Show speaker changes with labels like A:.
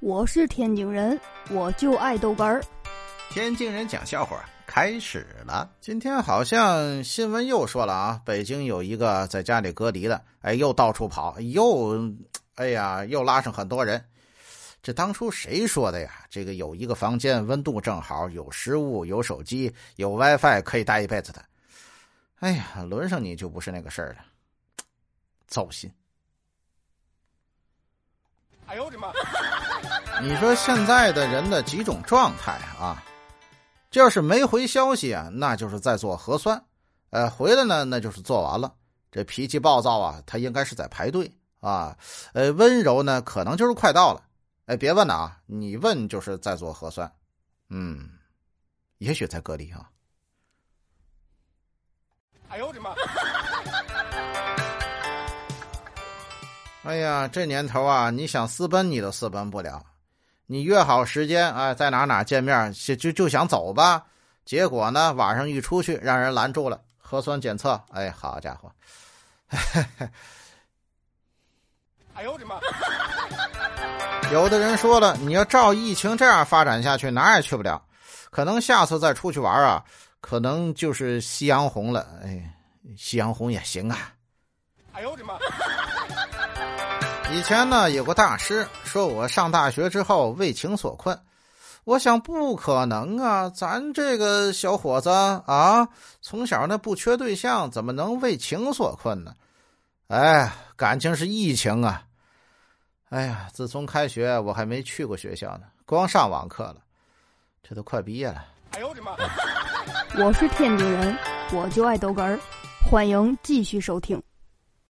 A: 我是天津人，我就爱豆干儿。
B: 天津人讲笑话开始了。今天好像新闻又说了啊，北京有一个在家里隔离的，哎，又到处跑，又，哎呀，又拉上很多人。这当初谁说的呀？这个有一个房间，温度正好，有食物，有手机，有 WiFi，可以待一辈子的。哎呀，轮上你就不是那个事儿了，糟心。哎呦我的妈！你说现在的人的几种状态啊？这要是没回消息啊，那就是在做核酸；呃，回来呢，那就是做完了。这脾气暴躁啊，他应该是在排队啊。呃，温柔呢，可能就是快到了。哎，别问了啊，你问就是在做核酸。嗯，也许在隔离啊。哎呦我的妈！哎呀，这年头啊，你想私奔你都私奔不了。你约好时间，哎，在哪哪见面，就就就想走吧。结果呢，晚上一出去，让人拦住了，核酸检测，哎，好家伙！哎呦我的妈！有的人说了，你要照疫情这样发展下去，哪也去不了。可能下次再出去玩啊，可能就是夕阳红了。哎，夕阳红也行啊。哎呦我的妈！以前呢，有个大师说我上大学之后为情所困，我想不可能啊，咱这个小伙子啊，从小那不缺对象，怎么能为情所困呢？哎，感情是疫情啊！哎呀，自从开学，我还没去过学校呢，光上网课了，这都快毕业了。哎呦我的妈！
A: 我是天津人，我就爱逗哏儿，欢迎继续收听。